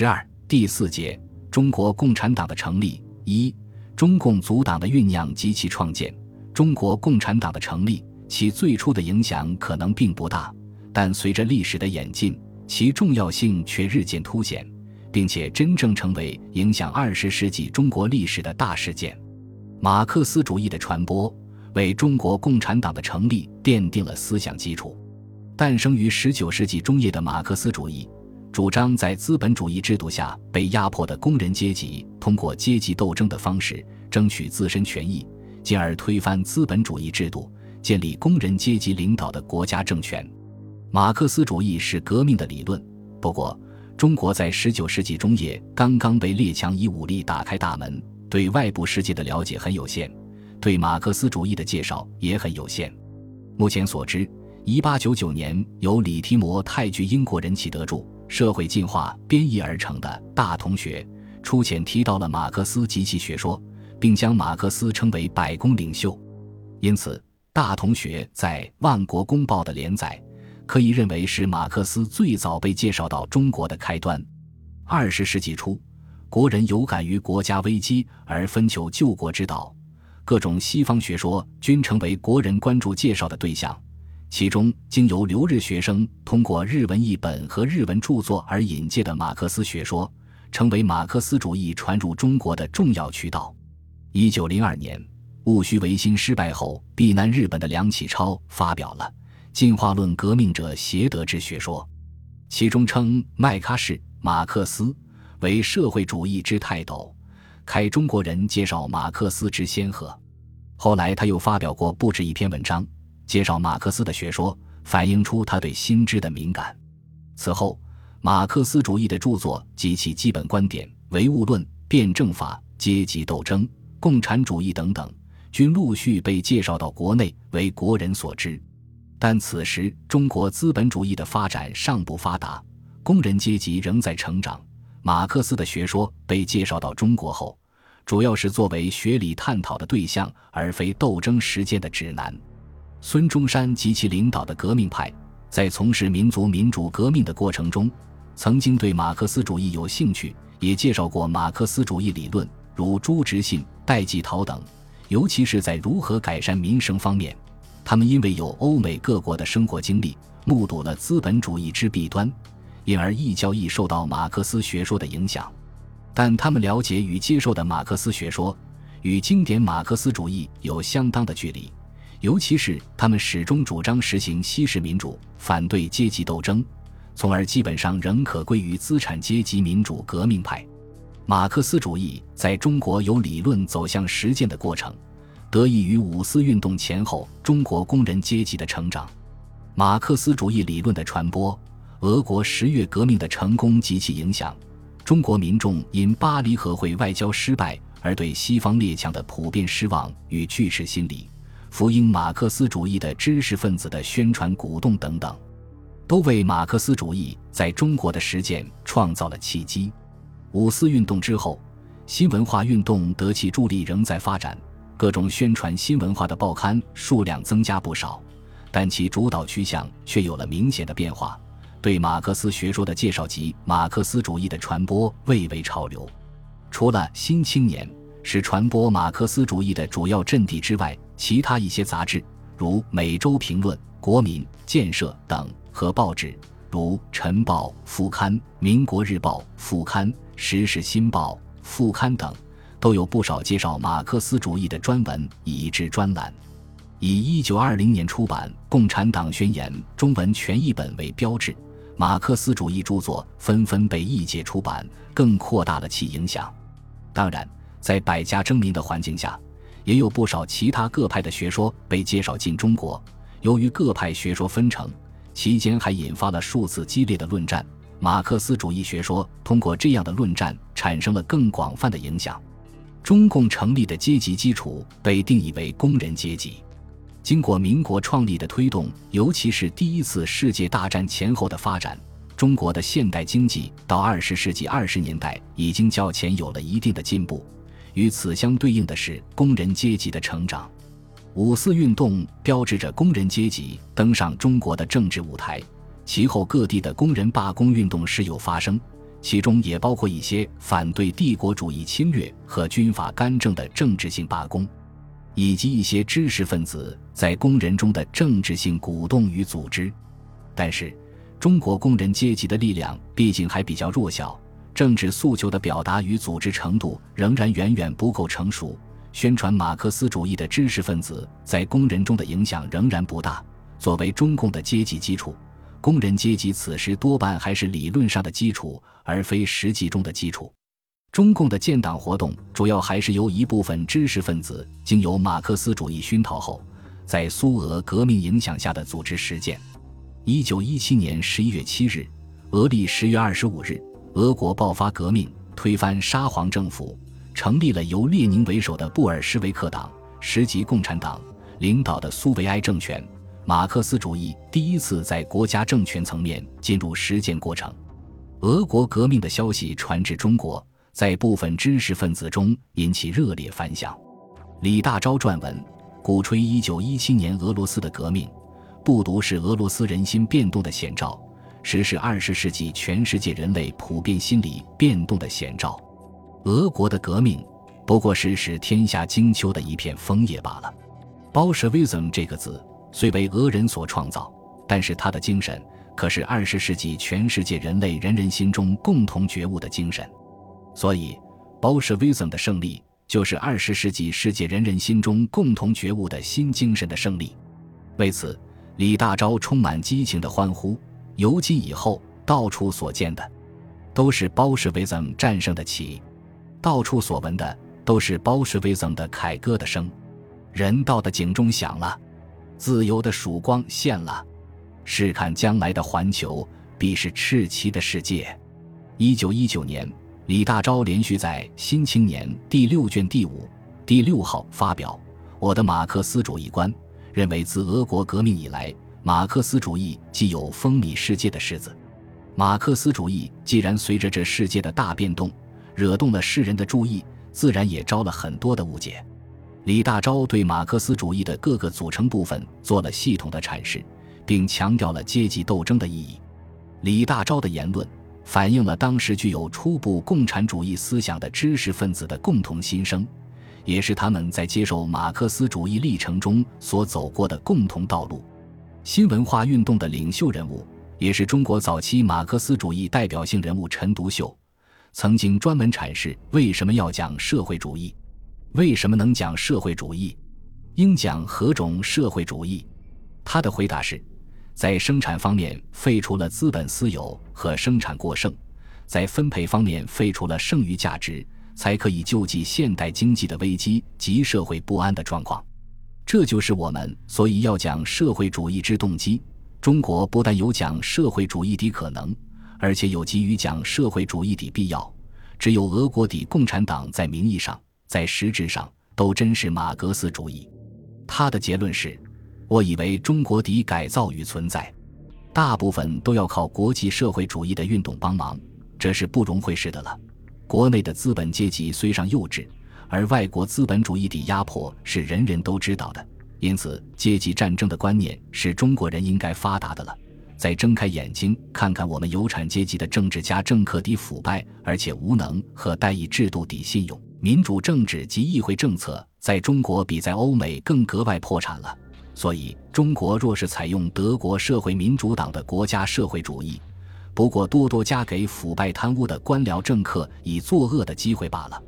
十二第四节中国共产党的成立一中共组党的酝酿及其创建。中国共产党的成立，其最初的影响可能并不大，但随着历史的演进，其重要性却日渐凸显，并且真正成为影响二十世纪中国历史的大事件。马克思主义的传播为中国共产党的成立奠定了思想基础。诞生于十九世纪中叶的马克思主义，主张在资本主义制度下被压迫的工人阶级通过阶级斗争的方式争取自身权益，进而推翻资本主义制度，建立工人阶级领导的国家政权。马克思主义是革命的理论。不过，中国在十九世纪中叶刚刚被列强以武力打开大门，对外部世界的了解很有限，对马克思主义的介绍也很有限。目前所知。一八九九年，由李提摩泰居英国人气得著《社会进化》编译而成的《大同学》，初浅提到了马克思及其学说，并将马克思称为百工领袖。因此，《大同学》在《万国公报》的连载，可以认为是马克思最早被介绍到中国的开端。二十世纪初，国人有感于国家危机而分求救国之道，各种西方学说均成为国人关注介绍的对象。其中，经由留日学生通过日文译本和日文著作而引介的马克思学说，成为马克思主义传入中国的重要渠道。一九零二年，戊戌维新失败后避难日本的梁启超发表了《进化论革命者协德之学说》，其中称麦喀士、马克思为社会主义之泰斗，开中国人介绍马克思之先河。后来，他又发表过不止一篇文章。介绍马克思的学说，反映出他对新知的敏感。此后，马克思主义的著作及其基本观点、唯物论、辩证法、阶级斗争、共产主义等等，均陆续被介绍到国内，为国人所知。但此时，中国资本主义的发展尚不发达，工人阶级仍在成长。马克思的学说被介绍到中国后，主要是作为学理探讨的对象，而非斗争实践的指南。孙中山及其领导的革命派，在从事民族民主革命的过程中，曾经对马克思主义有兴趣，也介绍过马克思主义理论，如朱执信、戴季陶等。尤其是在如何改善民生方面，他们因为有欧美各国的生活经历，目睹了资本主义之弊端，因而易较易受到马克思学说的影响。但他们了解与接受的马克思学说，与经典马克思主义有相当的距离。尤其是他们始终主张实行西式民主，反对阶级斗争，从而基本上仍可归于资产阶级民主革命派。马克思主义在中国由理论走向实践的过程，得益于五四运动前后中国工人阶级的成长。马克思主义理论的传播，俄国十月革命的成功及其影响，中国民众因巴黎和会外交失败而对西方列强的普遍失望与拒斥心理。福音马克思主义的知识分子的宣传鼓动等等，都为马克思主义在中国的实践创造了契机。五四运动之后，新文化运动得其助力仍在发展，各种宣传新文化的报刊数量增加不少，但其主导趋向却有了明显的变化。对马克思学说的介绍及马克思主义的传播蔚为潮流。除了《新青年》是传播马克思主义的主要阵地之外，其他一些杂志，如《每周评论》《国民建设》等，和报纸，如《晨报》副刊、《民国日报》副刊、《时事新报》副刊等，都有不少介绍马克思主义的专文以至专栏。以1920年出版《共产党宣言》中文全译本为标志，马克思主义著作纷纷被译介出版，更扩大了其影响。当然，在百家争鸣的环境下。也有不少其他各派的学说被介绍进中国。由于各派学说纷呈，期间还引发了数次激烈的论战。马克思主义学说通过这样的论战产生了更广泛的影响。中共成立的阶级基础被定义为工人阶级。经过民国创立的推动，尤其是第一次世界大战前后的发展，中国的现代经济到二十世纪二十年代已经较前有了一定的进步。与此相对应的是工人阶级的成长。五四运动标志着工人阶级登上中国的政治舞台，其后各地的工人罢工运动时有发生，其中也包括一些反对帝国主义侵略和军阀干政的政治性罢工，以及一些知识分子在工人中的政治性鼓动与组织。但是，中国工人阶级的力量毕竟还比较弱小，政治诉求的表达与组织程度仍然远远不够成熟。宣传马克思主义的知识分子在工人中的影响仍然不大。作为中共的阶级基础，工人阶级此时多半还是理论上的基础，而非实际中的基础。中共的建党活动主要还是由一部分知识分子经由马克思主义熏陶后，在苏俄革命影响下的组织实践。一九一七年十一月七日，俄历十月二十五日，俄国爆发革命，推翻沙皇政府。成立了由列宁为首的布尔什维克党、实际共产党领导的苏维埃政权，马克思主义第一次在国家政权层面进入实践过程。俄国革命的消息传至中国，在部分知识分子中引起热烈反响。李大钊撰文，鼓吹1917年俄罗斯的革命，不独是俄罗斯人心变动的显兆，实是20世纪全世界人类普遍心理变动的先兆。俄国的革命不过是使天下惊秋的一片枫叶罢了。Bolshevism 这个字虽为俄人所创造，但是它的精神可是二十世纪全世界人类人人心中共同觉悟的精神。所以，Bolshevism 的胜利就是二十世纪世界人人心中共同觉悟的新精神的胜利。为此，李大钊充满激情的欢呼：由今以后，到处所见的都是 boss 为僧战胜的旗。到处所闻的都是包什维曾的凯歌的声，人道的警钟响了，自由的曙光现了，试看将来的环球必是赤旗的世界。一九一九年，李大钊连续在《新青年》第六卷第五、第六号发表《我的马克思主义观》，认为自俄国革命以来，马克思主义既有风靡世界的狮子。马克思主义既然随着这世界的大变动。惹动了世人的注意，自然也招了很多的误解。李大钊对马克思主义的各个组成部分做了系统的阐释，并强调了阶级斗争的意义。李大钊的言论反映了当时具有初步共产主义思想的知识分子的共同心声，也是他们在接受马克思主义历程中所走过的共同道路。新文化运动的领袖人物，也是中国早期马克思主义代表性人物陈独秀。曾经专门阐释为什么要讲社会主义，为什么能讲社会主义，应讲何种社会主义？他的回答是：在生产方面废除了资本私有和生产过剩，在分配方面废除了剩余价值，才可以救济现代经济的危机及社会不安的状况。这就是我们所以要讲社会主义之动机。中国不但有讲社会主义的可能。而且有急于讲社会主义的必要，只有俄国的共产党在名义上、在实质上都真是马克思主义。他的结论是：我以为中国的改造与存在，大部分都要靠国际社会主义的运动帮忙，这是不容讳事的了。国内的资本阶级虽尚幼稚，而外国资本主义的压迫是人人都知道的，因此阶级战争的观念是中国人应该发达的了。再睁开眼睛看看我们有产阶级的政治家、政客的腐败而且无能和代议制度的信用，民主政治及议会政策在中国比在欧美更格外破产了。所以，中国若是采用德国社会民主党的国家社会主义，不过多多加给腐败贪污的官僚政客以作恶的机会罢了。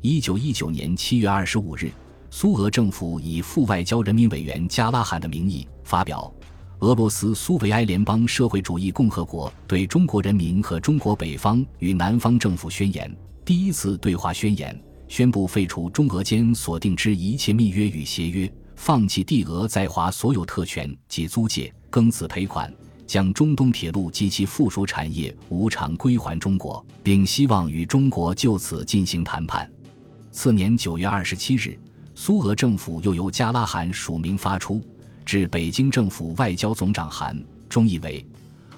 一九一九年七月二十五日，苏俄政府以副外交人民委员加拉罕的名义发表。俄罗斯苏维埃联邦社会主义共和国对中国人民和中国北方与南方政府宣言第一次对话宣言宣布废除中俄间所定之一切密约与协约，放弃帝俄在华所有特权及租界、庚子赔款，将中东铁路及其附属产业无偿归还中国，并希望与中国就此进行谈判。次年九月二十七日，苏俄政府又由加拉罕署名发出。致北京政府外交总长函，中译为：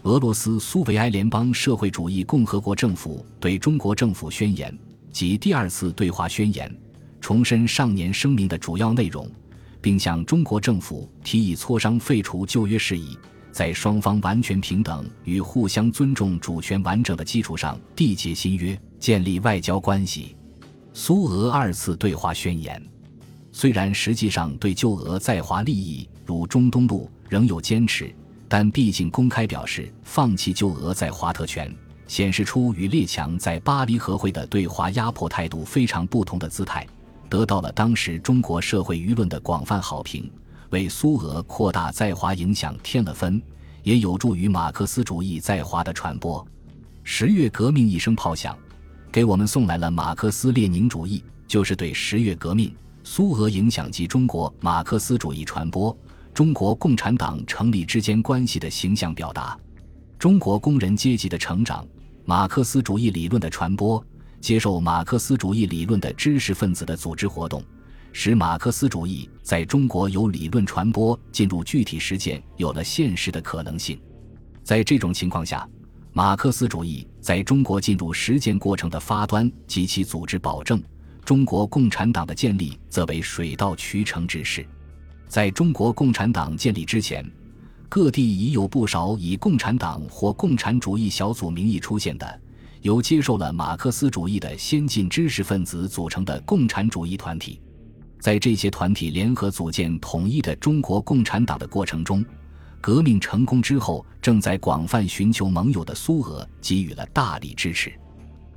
俄罗斯苏维埃联邦社会主义共和国政府对中国政府宣言及第二次对话宣言，重申上年声明的主要内容，并向中国政府提议磋商废除旧约事宜，在双方完全平等与互相尊重主权完整的基础上缔结新约，建立外交关系。苏俄二次对华宣言，虽然实际上对旧俄在华利益如中东路仍有坚持，但毕竟公开表示放弃旧俄在华特权，显示出与列强在巴黎和会的对华压迫态度非常不同的姿态，得到了当时中国社会舆论的广泛好评。为苏俄扩大在华影响添了分，也有助于马克思主义在华的传播。十月革命一声炮响，给我们送来了马克思列宁主义，就是对十月革命、苏俄影响及中国马克思主义传播、中国共产党成立之间关系的形象表达。中国工人阶级的成长，马克思主义理论的传播，接受马克思主义理论的知识分子的组织活动。使马克思主义在中国由理论传播进入具体实践有了现实的可能性。在这种情况下，马克思主义在中国进入实践过程的发端及其组织保证，中国共产党的建立则为水到渠成之事。在中国共产党建立之前，各地已有不少以共产党或共产主义小组名义出现的，由接受了马克思主义的先进知识分子组成的共产主义团体。在这些团体联合组建统一的中国共产党的过程中，革命成功之后，正在广泛寻求盟友的苏俄给予了大力支持。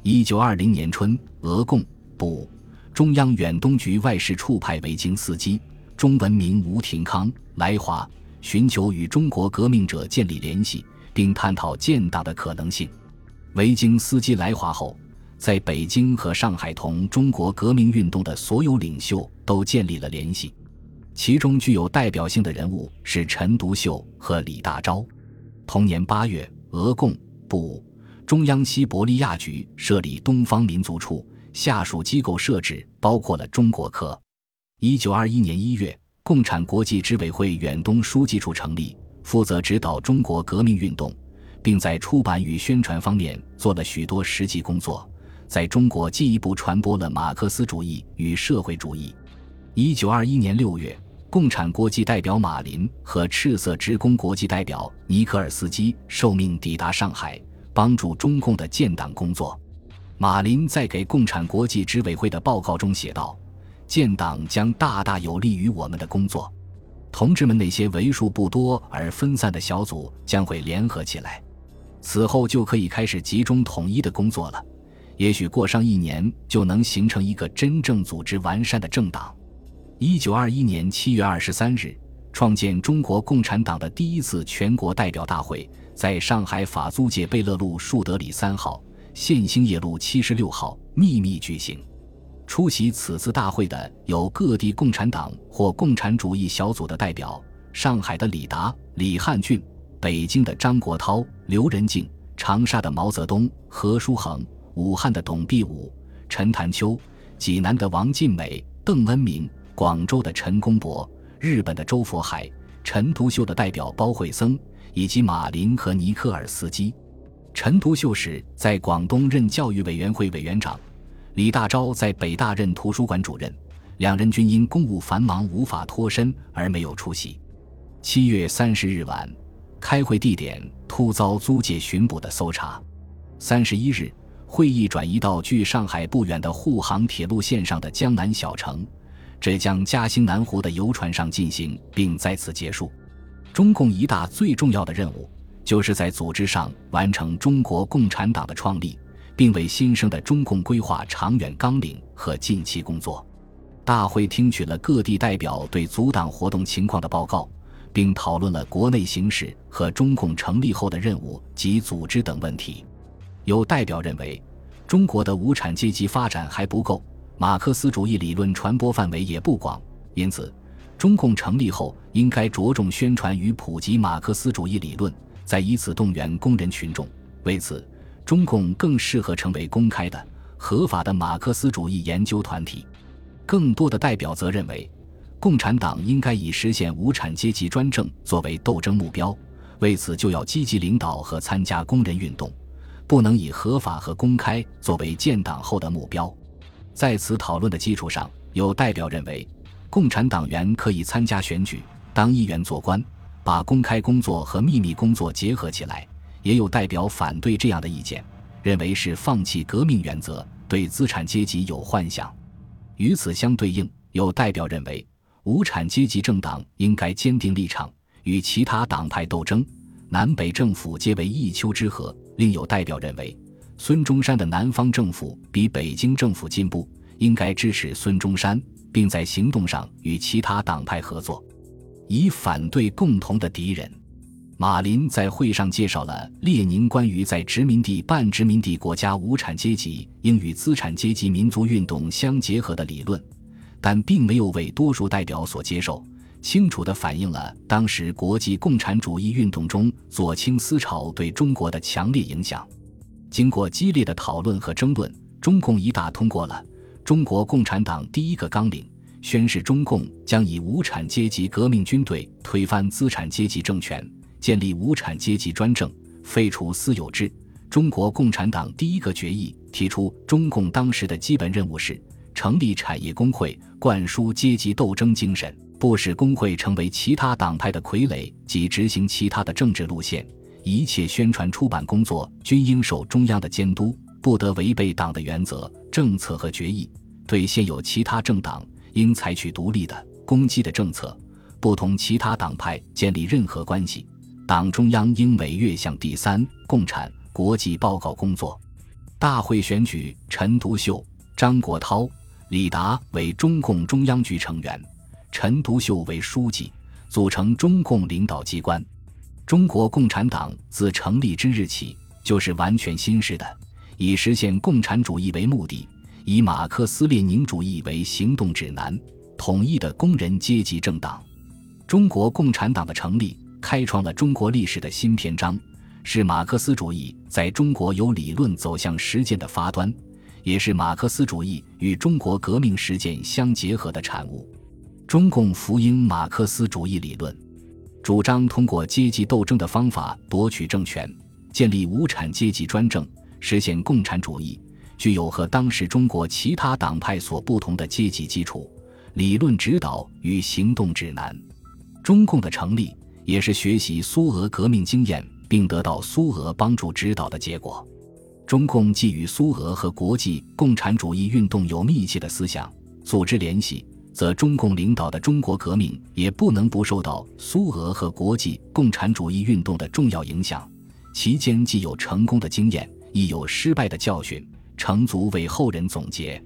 一九二零年春，俄共部中央远东局外事处派维京斯基（中文名吴廷康）来华，寻求与中国革命者建立联系，并探讨建党的可能性。维京斯基来华后。在北京和上海，同中国革命运动的所有领袖都建立了联系，其中具有代表性的人物是陈独秀和李大钊。同年八月，俄共部中央西伯利亚局设立东方民族处，下属机构设置包括了中国科。一九二一年一月，共产国际执委会远东书记处成立，负责指导中国革命运动，并在出版与宣传方面做了许多实际工作。在中国进一步传播了马克思主义与社会主义。一九二一年六月，共产国际代表马林和赤色职工国际代表尼科尔斯基受命抵达上海，帮助中共的建党工作。马林在给共产国际执委会的报告中写道：“建党将大大有利于我们的工作，同志们那些为数不多而分散的小组将会联合起来，此后就可以开始集中统一的工作了。”也许过上一年就能形成一个真正组织完善的政党。一九二一年七月二十三日，创建中国共产党的第一次全国代表大会在上海法租界贝勒路树德里三号、线兴业路七十六号秘密举行。出席此次大会的有各地共产党或共产主义小组的代表：上海的李达、李汉俊，北京的张国焘、刘仁静，长沙的毛泽东、何叔衡。武汉的董必武、陈潭秋，济南的王尽美、邓恩铭，广州的陈公博，日本的周佛海、陈独秀的代表包惠僧，以及马林和尼克尔斯基。陈独秀时在广东任教育委员会委员长，李大钊在北大任图书馆主任，两人均因公务繁忙无法脱身而没有出席。七月三十日晚，开会地点突遭租界巡捕的搜查。三十一日。会议转移到距上海不远的沪杭铁路线上的江南小城，浙江嘉兴南湖的游船上进行，并在此结束。中共一大最重要的任务，就是在组织上完成中国共产党的创立，并为新生的中共规划长远纲领和近期工作。大会听取了各地代表对组党活动情况的报告，并讨论了国内形势和中共成立后的任务及组织等问题。有代表认为，中国的无产阶级发展还不够，马克思主义理论传播范围也不广，因此，中共成立后应该着重宣传与普及马克思主义理论，再以此动员工人群众。为此，中共更适合成为公开的、合法的马克思主义研究团体。更多的代表则认为，共产党应该以实现无产阶级专政作为斗争目标，为此就要积极领导和参加工人运动。不能以合法和公开作为建党后的目标。在此讨论的基础上，有代表认为，共产党员可以参加选举、当议员、做官，把公开工作和秘密工作结合起来，也有代表反对这样的意见，认为是放弃革命原则，对资产阶级有幻想。与此相对应，有代表认为无产阶级政党应该坚定立场，与其他党派斗争，南北政府皆为一丘之貉。另有代表认为，孙中山的南方政府比北京政府进步，应该支持孙中山，并在行动上与其他党派合作。以反对共同的敌人。马林在会上介绍了列宁关于在殖民地、半殖民地国家无产阶级应与资产阶级民族运动相结合的理论，但并没有为多数代表所接受，清楚地反映了当时国际共产主义运动中左倾思潮对中国的强烈影响。经过激烈的讨论和争论，中共一大通过了中国共产党第一个纲领。宣示中共将以无产阶级革命军队推翻资产阶级政权，建立无产阶级专政，废除私有制。中国共产党第一个决议提出，中共当时的基本任务是成立产业工会，灌输阶级斗争精神，不使工会成为其他党派的傀儡及执行其他的政治路线。一切宣传出版工作均应受中央的监督，不得违背党的原则、政策和决议。对现有其他政党。应采取独立的、攻击的政策，不同其他党派建立任何关系。党中央应每月向第三共产国际报告工作。大会选举陈独秀、张国焘、李达为中共中央局成员，陈独秀为书记，组成中共领导机关。中国共产党自成立之日起，就是完全新式的，以实现共产主义为目的。以马克思列宁主义为行动指南，统一的工人阶级政党，中国共产党的成立，开创了中国历史的新篇章，是马克思主义在中国由理论走向实践的发端，也是马克思主义与中国革命实践相结合的产物。中共福音马克思主义理论，主张通过阶级斗争的方法夺取政权，建立无产阶级专政，实现共产主义。具有和当时中国其他党派所不同的阶级基础、理论指导与行动指南。中共的成立也是学习苏俄革命经验，并得到苏俄帮助指导的结果。中共既与苏俄和国际共产主义运动有密切的思想组织联系，则中共领导的中国革命也不能不受到苏俄和国际共产主义运动的重要影响。其间既有成功的经验，亦有失败的教训。成足为后人总结。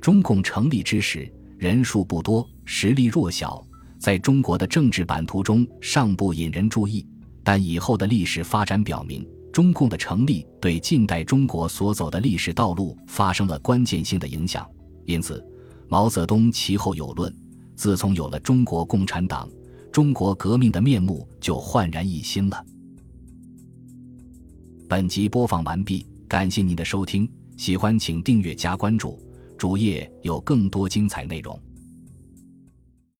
中共成立之时，人数不多，实力弱小，在中国的政治版图中尚不引人注意。但以后的历史发展表明，中共的成立对近代中国所走的历史道路发生了关键性的影响。因此，毛泽东其后有论：自从有了中国共产党，中国革命的面目就焕然一新了。本集播放完毕，感谢您的收听。喜欢请订阅加关注，主页有更多精彩内容。